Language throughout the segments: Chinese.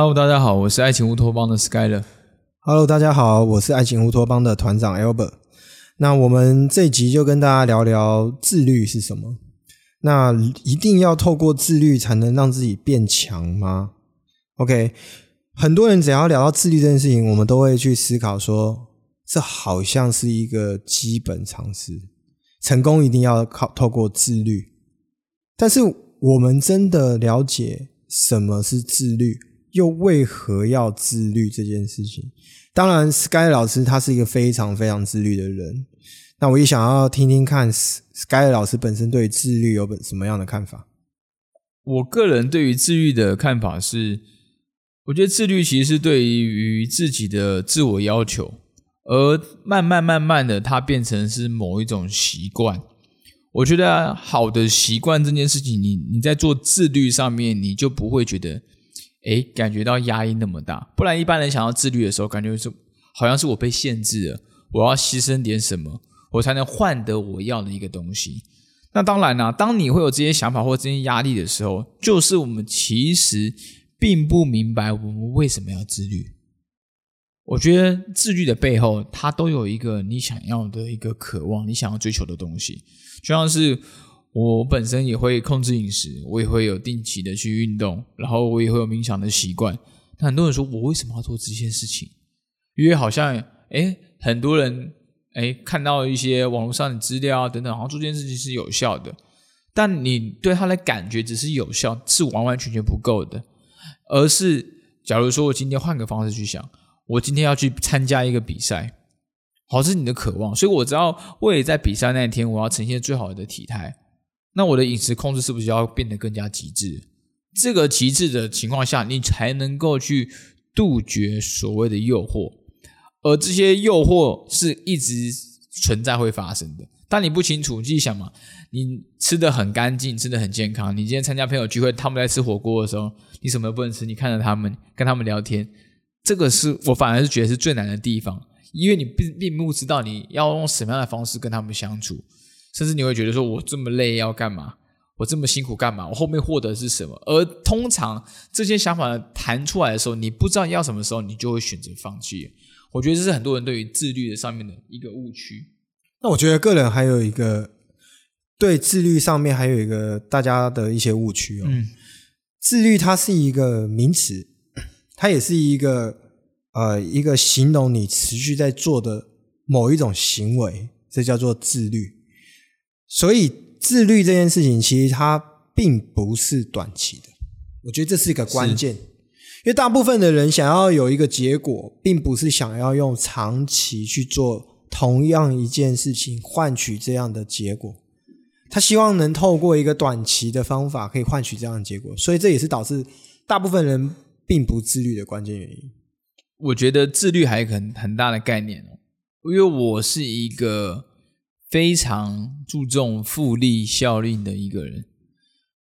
Hello，大家好，我是爱情乌托邦的 Skyler。Hello，大家好，我是爱情乌托邦的团长 Albert。那我们这集就跟大家聊聊自律是什么。那一定要透过自律才能让自己变强吗？OK，很多人只要聊到自律这件事情，我们都会去思考说，这好像是一个基本常识，成功一定要靠透过自律。但是我们真的了解什么是自律，又为何要自律这件事情？当然，Sky 老师他是一个非常非常自律的人。那我也想要听听看，Sky 老师本身对自律有本什么样的看法？我个人对于自律的看法是，我觉得自律其实是对于自己的自我要求，而慢慢慢慢的，它变成是某一种习惯。我觉得好的习惯这件事情，你你在做自律上面，你就不会觉得，哎，感觉到压力那么大。不然一般人想要自律的时候，感觉是好像是我被限制了，我要牺牲点什么。我才能换得我要的一个东西。那当然啦，当你会有这些想法或这些压力的时候，就是我们其实并不明白我们为什么要自律。我觉得自律的背后，它都有一个你想要的一个渴望，你想要追求的东西。就像是我本身也会控制饮食，我也会有定期的去运动，然后我也会有冥想的习惯。那很多人说我为什么要做这件事情？因为好像哎，很多人。哎，看到一些网络上的资料啊，等等，好像做这件事情是有效的，但你对他的感觉只是有效，是完完全全不够的。而是，假如说我今天换个方式去想，我今天要去参加一个比赛，好，这是你的渴望，所以我知道为了在比赛那一天，我要呈现最好的体态，那我的饮食控制是不是要变得更加极致？这个极致的情况下，你才能够去杜绝所谓的诱惑。而这些诱惑是一直存在会发生的，但你不清楚，你自己想嘛，你吃的很干净，吃的很健康。你今天参加朋友聚会，他们在吃火锅的时候，你什么都不能吃，你看着他们，跟他们聊天，这个是我反而是觉得是最难的地方，因为你并并不知道你要用什么样的方式跟他们相处，甚至你会觉得说，我这么累要干嘛？我这么辛苦干嘛？我后面获得是什么？而通常这些想法弹出来的时候，你不知道要什么时候，你就会选择放弃。我觉得这是很多人对于自律的上面的一个误区。那我觉得个人还有一个对自律上面还有一个大家的一些误区哦。嗯，自律它是一个名词，它也是一个呃一个形容你持续在做的某一种行为，这叫做自律。所以自律这件事情其实它并不是短期的，我觉得这是一个关键。因为大部分的人想要有一个结果，并不是想要用长期去做同样一件事情换取这样的结果，他希望能透过一个短期的方法可以换取这样的结果，所以这也是导致大部分人并不自律的关键原因。我觉得自律还有很很大的概念哦，因为我是一个非常注重复利效应的一个人，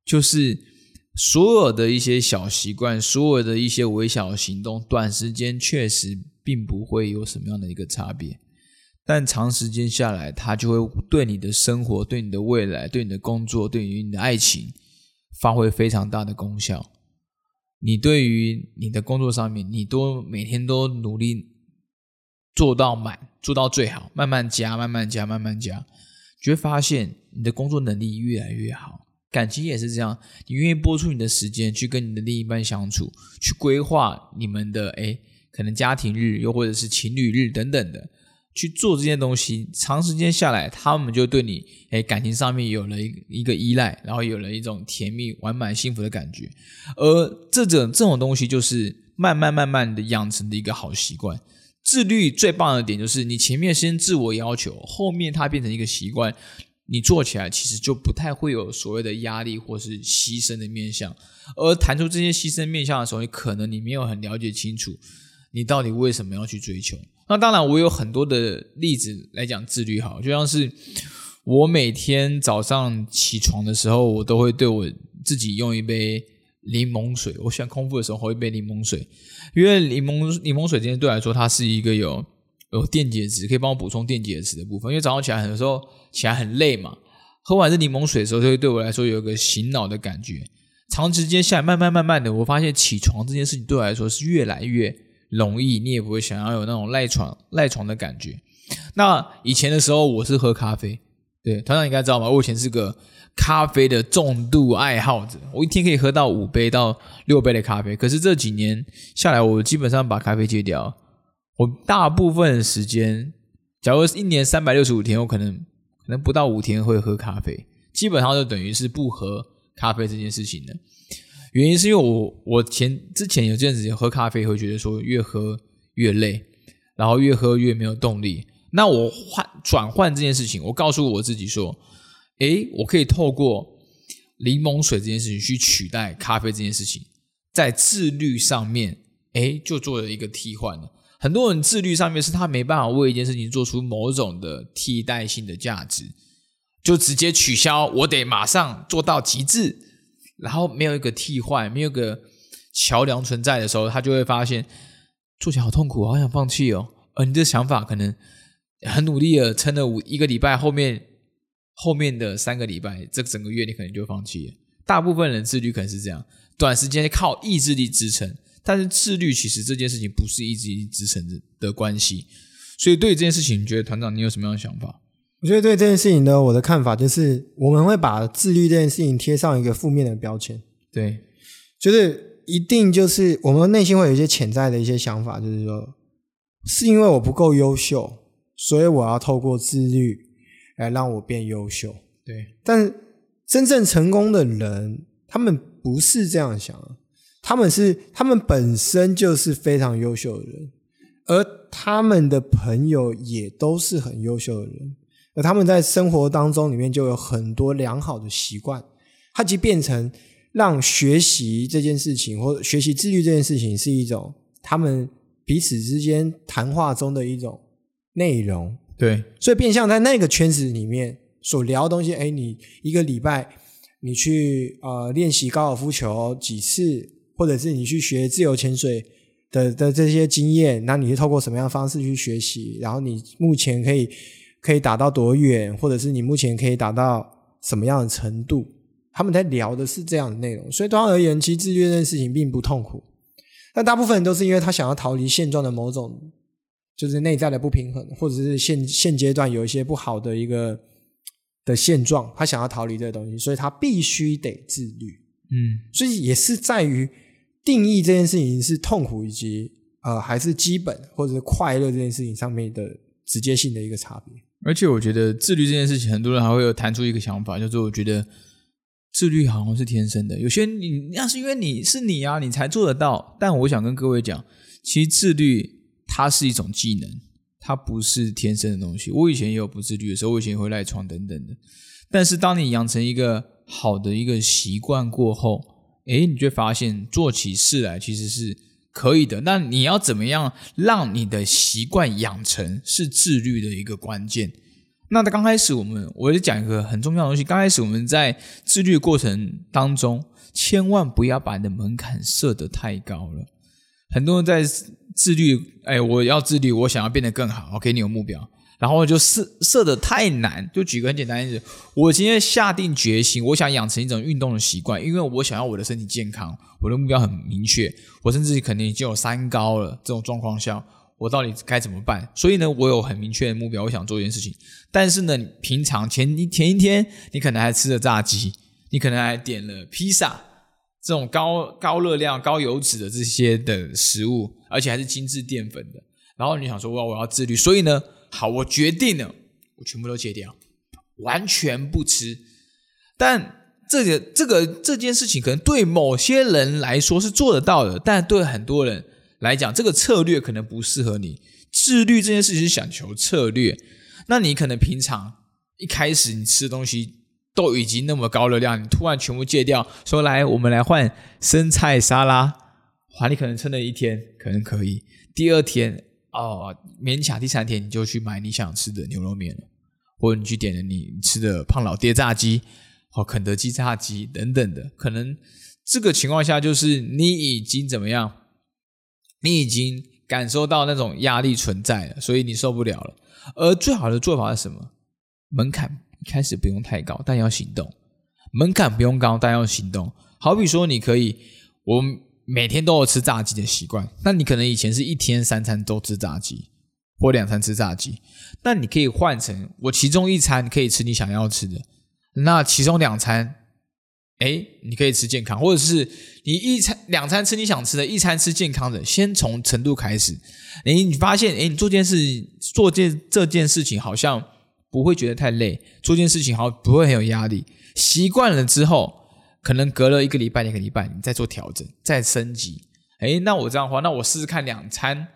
就是。所有的一些小习惯，所有的一些微小的行动，短时间确实并不会有什么样的一个差别，但长时间下来，它就会对你的生活、对你的未来、对你的工作、对于你的爱情，发挥非常大的功效。你对于你的工作上面，你都每天都努力做到满，做到最好，慢慢加，慢慢加，慢慢加，就会发现你的工作能力越来越好。感情也是这样，你愿意播出你的时间去跟你的另一半相处，去规划你们的诶可能家庭日，又或者是情侣日等等的，去做这些东西，长时间下来，他们就对你诶感情上面有了一一个依赖，然后有了一种甜蜜、完满、幸福的感觉。而这种这种东西，就是慢慢慢慢的养成的一个好习惯。自律最棒的点就是，你前面先自我要求，后面它变成一个习惯。你做起来其实就不太会有所谓的压力或是牺牲的面向，而谈出这些牺牲面向的时候，你可能你没有很了解清楚，你到底为什么要去追求。那当然，我有很多的例子来讲自律，好，就像是我每天早上起床的时候，我都会对我自己用一杯柠檬水。我喜欢空腹的时候喝一杯柠檬水，因为柠檬柠檬水今天对我来说，它是一个有。有电解质可以帮我补充电解质的部分，因为早上起来很多时候起来很累嘛，喝完这柠檬水的时候，就会对我来说有一个醒脑的感觉。长时间下来，慢慢慢慢的，我发现起床这件事情对我来说是越来越容易，你也不会想要有那种赖床赖床的感觉。那以前的时候，我是喝咖啡，对，团长应该知道吗？我以前是个咖啡的重度爱好者，我一天可以喝到五杯到六杯的咖啡。可是这几年下来，我基本上把咖啡戒掉。我大部分时间，假如一年三百六十五天，我可能可能不到五天会喝咖啡，基本上就等于是不喝咖啡这件事情的。原因是因为我我前之前有阵子喝咖啡会觉得说越喝越累，然后越喝越没有动力。那我换转换这件事情，我告诉我自己说，诶，我可以透过柠檬水这件事情去取代咖啡这件事情，在自律上面，诶，就做了一个替换。很多人自律上面是他没办法为一件事情做出某种的替代性的价值，就直接取消，我得马上做到极致，然后没有一个替换，没有个桥梁存在的时候，他就会发现做起来好痛苦，好想放弃哦。而你的想法可能很努力的撑了五一个礼拜，后面后面的三个礼拜，这整个月你可能就放弃了。大部分人自律可能是这样，短时间靠意志力支撑。但是自律其实这件事情不是意志力支撑的的关系，所以对这件事情，你觉得团长你有什么样的想法？我觉得对这件事情呢，我的看法就是，我们会把自律这件事情贴上一个负面的标签。对，就是一定就是我们内心会有一些潜在的一些想法，就是说，是因为我不够优秀，所以我要透过自律来让我变优秀。对，但真正成功的人，他们不是这样想。他们是他们本身就是非常优秀的人，而他们的朋友也都是很优秀的人，而他们在生活当中里面就有很多良好的习惯，它即变成让学习这件事情或学习自律这件事情是一种他们彼此之间谈话中的一种内容。对，所以变相在那个圈子里面所聊的东西，哎，你一个礼拜你去呃练习高尔夫球几次？或者是你去学自由潜水的的这些经验，那你是透过什么样的方式去学习？然后你目前可以可以打到多远，或者是你目前可以打到什么样的程度？他们在聊的是这样的内容，所以对他而言，其实自律这件事情并不痛苦。但大部分人都是因为他想要逃离现状的某种，就是内在的不平衡，或者是现现阶段有一些不好的一个的现状，他想要逃离这个东西，所以他必须得自律。嗯，所以也是在于。定义这件事情是痛苦以及呃还是基本或者是快乐这件事情上面的直接性的一个差别。而且我觉得自律这件事情，很多人还会有谈出一个想法，叫做我觉得自律好像是天生的。有些你那是因为你是你啊，你才做得到。但我想跟各位讲，其实自律它是一种技能，它不是天生的东西。我以前也有不自律的时候，我以前会赖床等等的。但是当你养成一个好的一个习惯过后，哎，你就发现做起事来其实是可以的。那你要怎么样让你的习惯养成是自律的一个关键？那在刚开始，我们我就讲一个很重要的东西。刚开始我们在自律过程当中，千万不要把你的门槛设得太高了。很多人在自律，哎，我要自律，我想要变得更好。OK，你有目标。然后就设设的太难，就举个很简单例子，我今天下定决心，我想养成一种运动的习惯，因为我想要我的身体健康，我的目标很明确，我甚至可能已经有三高了。这种状况下，我到底该怎么办？所以呢，我有很明确的目标，我想做一件事情。但是呢，平常前一前一天，你可能还吃了炸鸡，你可能还点了披萨，这种高高热量、高油脂的这些的食物，而且还是精致淀粉的。然后你想说，哇，我要自律，所以呢？好，我决定了，我全部都戒掉，完全不吃。但这个这个这件事情，可能对某些人来说是做得到的，但对很多人来讲，这个策略可能不适合你。自律这件事情是想求策略，那你可能平常一开始你吃的东西都已经那么高热量，你突然全部戒掉，说来我们来换生菜沙拉，哇，你可能撑了一天，可能可以，第二天。哦，勉强第三天你就去买你想吃的牛肉面了，或者你去点了你吃的胖老爹炸鸡，或肯德基炸鸡等等的，可能这个情况下就是你已经怎么样？你已经感受到那种压力存在了，所以你受不了了。而最好的做法是什么？门槛一开始不用太高，但要行动；门槛不用高，但要行动。好比说，你可以，我每天都有吃炸鸡的习惯，那你可能以前是一天三餐都吃炸鸡，或两餐吃炸鸡，那你可以换成我其中一餐可以吃你想要吃的，那其中两餐，哎，你可以吃健康，或者是你一餐两餐吃你想吃的，一餐吃健康的，先从程度开始，哎，你发现，哎，你做件事做件这件事情好像不会觉得太累，做件事情好像不会很有压力，习惯了之后。可能隔了一个礼拜、两个礼拜，你再做调整、再升级。哎，那我这样的话，那我试试看两餐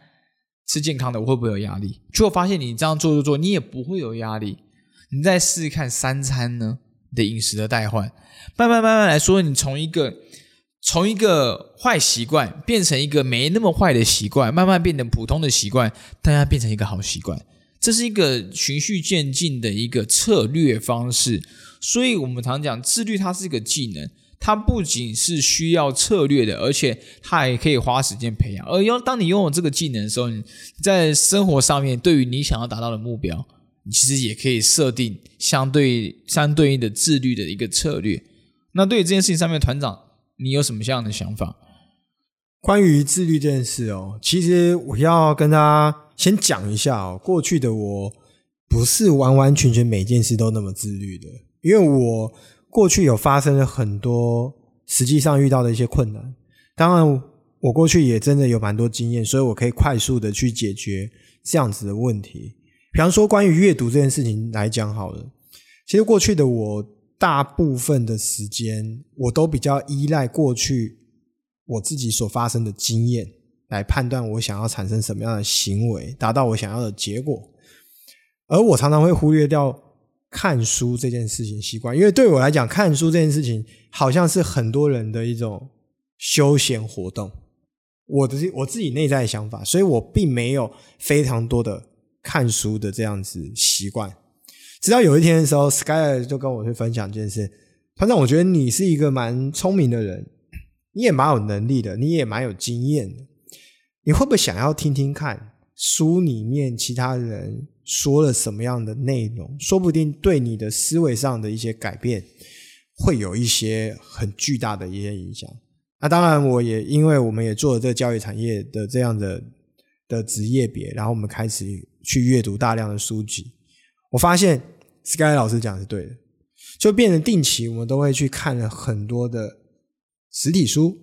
吃健康的，我会不会有压力？结果发现你这样做做做，你也不会有压力。你再试试看三餐呢的饮食的代换，慢慢慢慢来说，你从一个从一个坏习惯变成一个没那么坏的习惯，慢慢变成普通的习惯，大家变成一个好习惯。这是一个循序渐进的一个策略方式。所以我们常讲自律，它是一个技能。它不仅是需要策略的，而且它还可以花时间培养。而拥当你拥有这个技能的时候，你在生活上面对于你想要达到的目标，你其实也可以设定相对相对应的自律的一个策略。那对于这件事情上面，团长你有什么样的想法？关于自律这件事哦，其实我要跟大家先讲一下哦，过去的我不是完完全全每件事都那么自律的，因为我。过去有发生了很多实际上遇到的一些困难，当然我过去也真的有蛮多经验，所以我可以快速的去解决这样子的问题。比方说关于阅读这件事情来讲好了，其实过去的我大部分的时间我都比较依赖过去我自己所发生的经验来判断我想要产生什么样的行为，达到我想要的结果，而我常常会忽略掉。看书这件事情习惯，因为对我来讲，看书这件事情好像是很多人的一种休闲活动。我的我自己内在的想法，所以我并没有非常多的看书的这样子习惯。直到有一天的时候，Sky 就跟我去分享这件事。团长，我觉得你是一个蛮聪明的人，你也蛮有能力的，你也蛮有经验的。你会不会想要听听看书里面其他人？说了什么样的内容，说不定对你的思维上的一些改变，会有一些很巨大的一些影响。那当然，我也因为我们也做了这个教育产业的这样的的职业别，然后我们开始去阅读大量的书籍。我发现 Sky 老师讲的是对的，就变成定期我们都会去看了很多的实体书、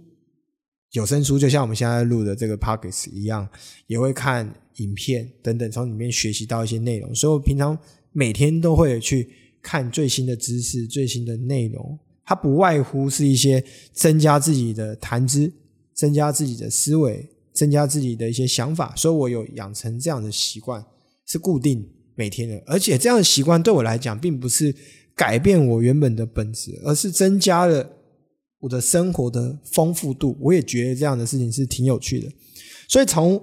有声书，就像我们现在录的这个 Pockets 一样，也会看。影片等等，从里面学习到一些内容，所以我平常每天都会去看最新的知识、最新的内容。它不外乎是一些增加自己的谈资、增加自己的思维、增加自己的一些想法。所以我有养成这样的习惯，是固定每天的。而且这样的习惯对我来讲，并不是改变我原本的本质，而是增加了我的生活的丰富度。我也觉得这样的事情是挺有趣的。所以从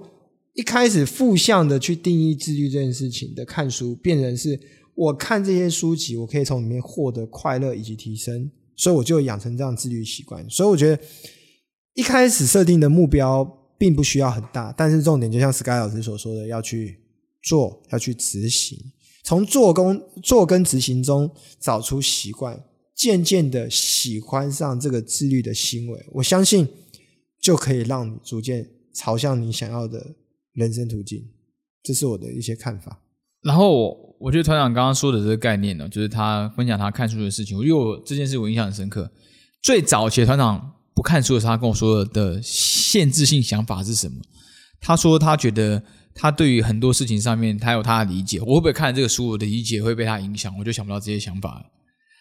一开始负向的去定义自律这件事情的看书，变成是我看这些书籍，我可以从里面获得快乐以及提升，所以我就养成这样自律习惯。所以我觉得一开始设定的目标并不需要很大，但是重点就像 Sky 老师所说的，要去做，要去执行，从做工做跟执行中找出习惯，渐渐的喜欢上这个自律的行为，我相信就可以让你逐渐朝向你想要的。人生途径，这是我的一些看法。然后我我觉得团长刚刚说的这个概念呢，就是他分享他看书的事情。我因为我这件事我印象很深刻。最早其实团长不看书的时候，他跟我说的限制性想法是什么？他说他觉得他对于很多事情上面他有他的理解。我会不会看这个书，我的理解会被他影响？我就想不到这些想法。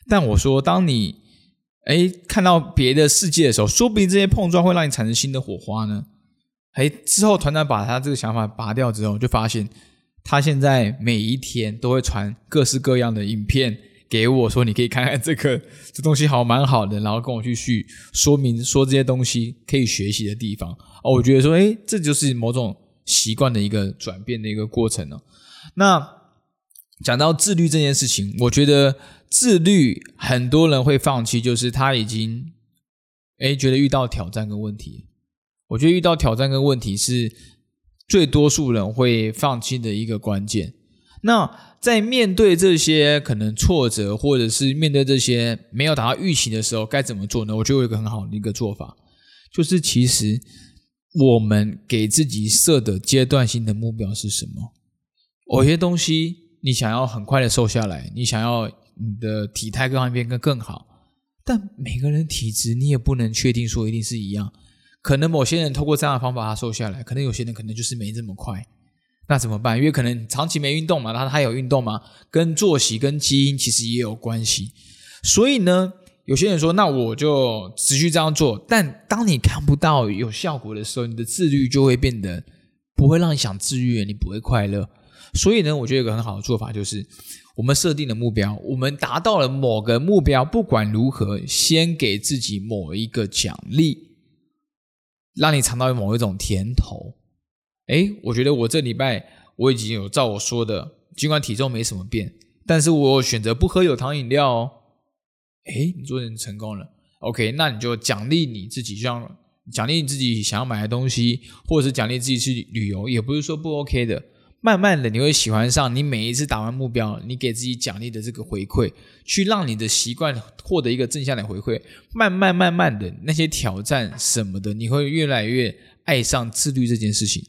但我说，当你哎看到别的世界的时候，说不定这些碰撞会让你产生新的火花呢。哎，之后团长把他这个想法拔掉之后，就发现他现在每一天都会传各式各样的影片给我，说你可以看看这个 这东西好蛮好的，然后跟我去去说明说这些东西可以学习的地方。哦，我觉得说，哎，这就是某种习惯的一个转变的一个过程呢。那讲到自律这件事情，我觉得自律很多人会放弃，就是他已经哎觉得遇到挑战跟问题。我觉得遇到挑战跟问题是最多数人会放弃的一个关键。那在面对这些可能挫折，或者是面对这些没有达到预期的时候，该怎么做呢？我觉得有一个很好的一个做法，就是其实我们给自己设的阶段性的目标是什么？有些东西你想要很快的瘦下来，你想要你的体态各方面更更好，但每个人体质你也不能确定说一定是一样。可能某些人通过这样的方法他瘦下来，可能有些人可能就是没这么快。那怎么办？因为可能长期没运动嘛，他他有运动嘛？跟作息跟基因其实也有关系。所以呢，有些人说，那我就持续这样做。但当你看不到有效果的时候，你的自律就会变得不会让你想自律，你不会快乐。所以呢，我觉得有个很好的做法就是，我们设定的目标，我们达到了某个目标，不管如何，先给自己某一个奖励。让你尝到某一种甜头，哎，我觉得我这礼拜我已经有照我说的，尽管体重没什么变，但是我选择不喝有糖饮料哦。哎，你做人成功了，OK，那你就奖励你自己，像奖励你自己想要买的东西，或者是奖励自己去旅游，也不是说不 OK 的。慢慢的，你会喜欢上你每一次打完目标，你给自己奖励的这个回馈，去让你的习惯获得一个正向的回馈。慢慢慢慢的，那些挑战什么的，你会越来越爱上自律这件事情。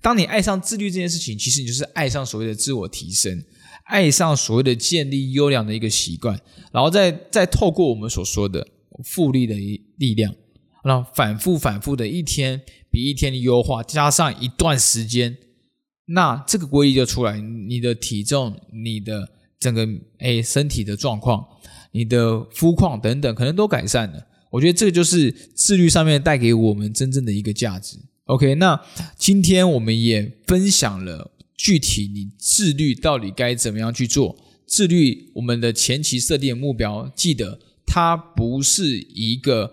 当你爱上自律这件事情，其实你就是爱上所谓的自我提升，爱上所谓的建立优良的一个习惯，然后再再透过我们所说的复利的一力量，让反复反复的一天比一天的优化，加上一段时间。那这个规律就出来，你的体重、你的整个诶身体的状况、你的肤况等等，可能都改善了。我觉得这个就是自律上面带给我们真正的一个价值。OK，那今天我们也分享了具体你自律到底该怎么样去做。自律我们的前期设定目标，记得它不是一个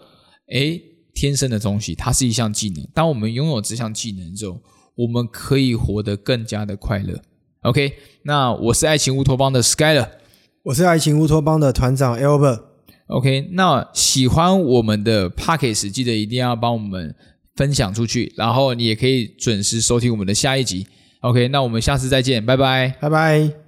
诶天生的东西，它是一项技能。当我们拥有这项技能之后，我们可以活得更加的快乐。OK，那我是爱情乌托邦的 Skyler，我是爱情乌托邦的团长 Albert。OK，那喜欢我们的 Pockets，记得一定要帮我们分享出去，然后你也可以准时收听我们的下一集。OK，那我们下次再见，拜拜，拜拜。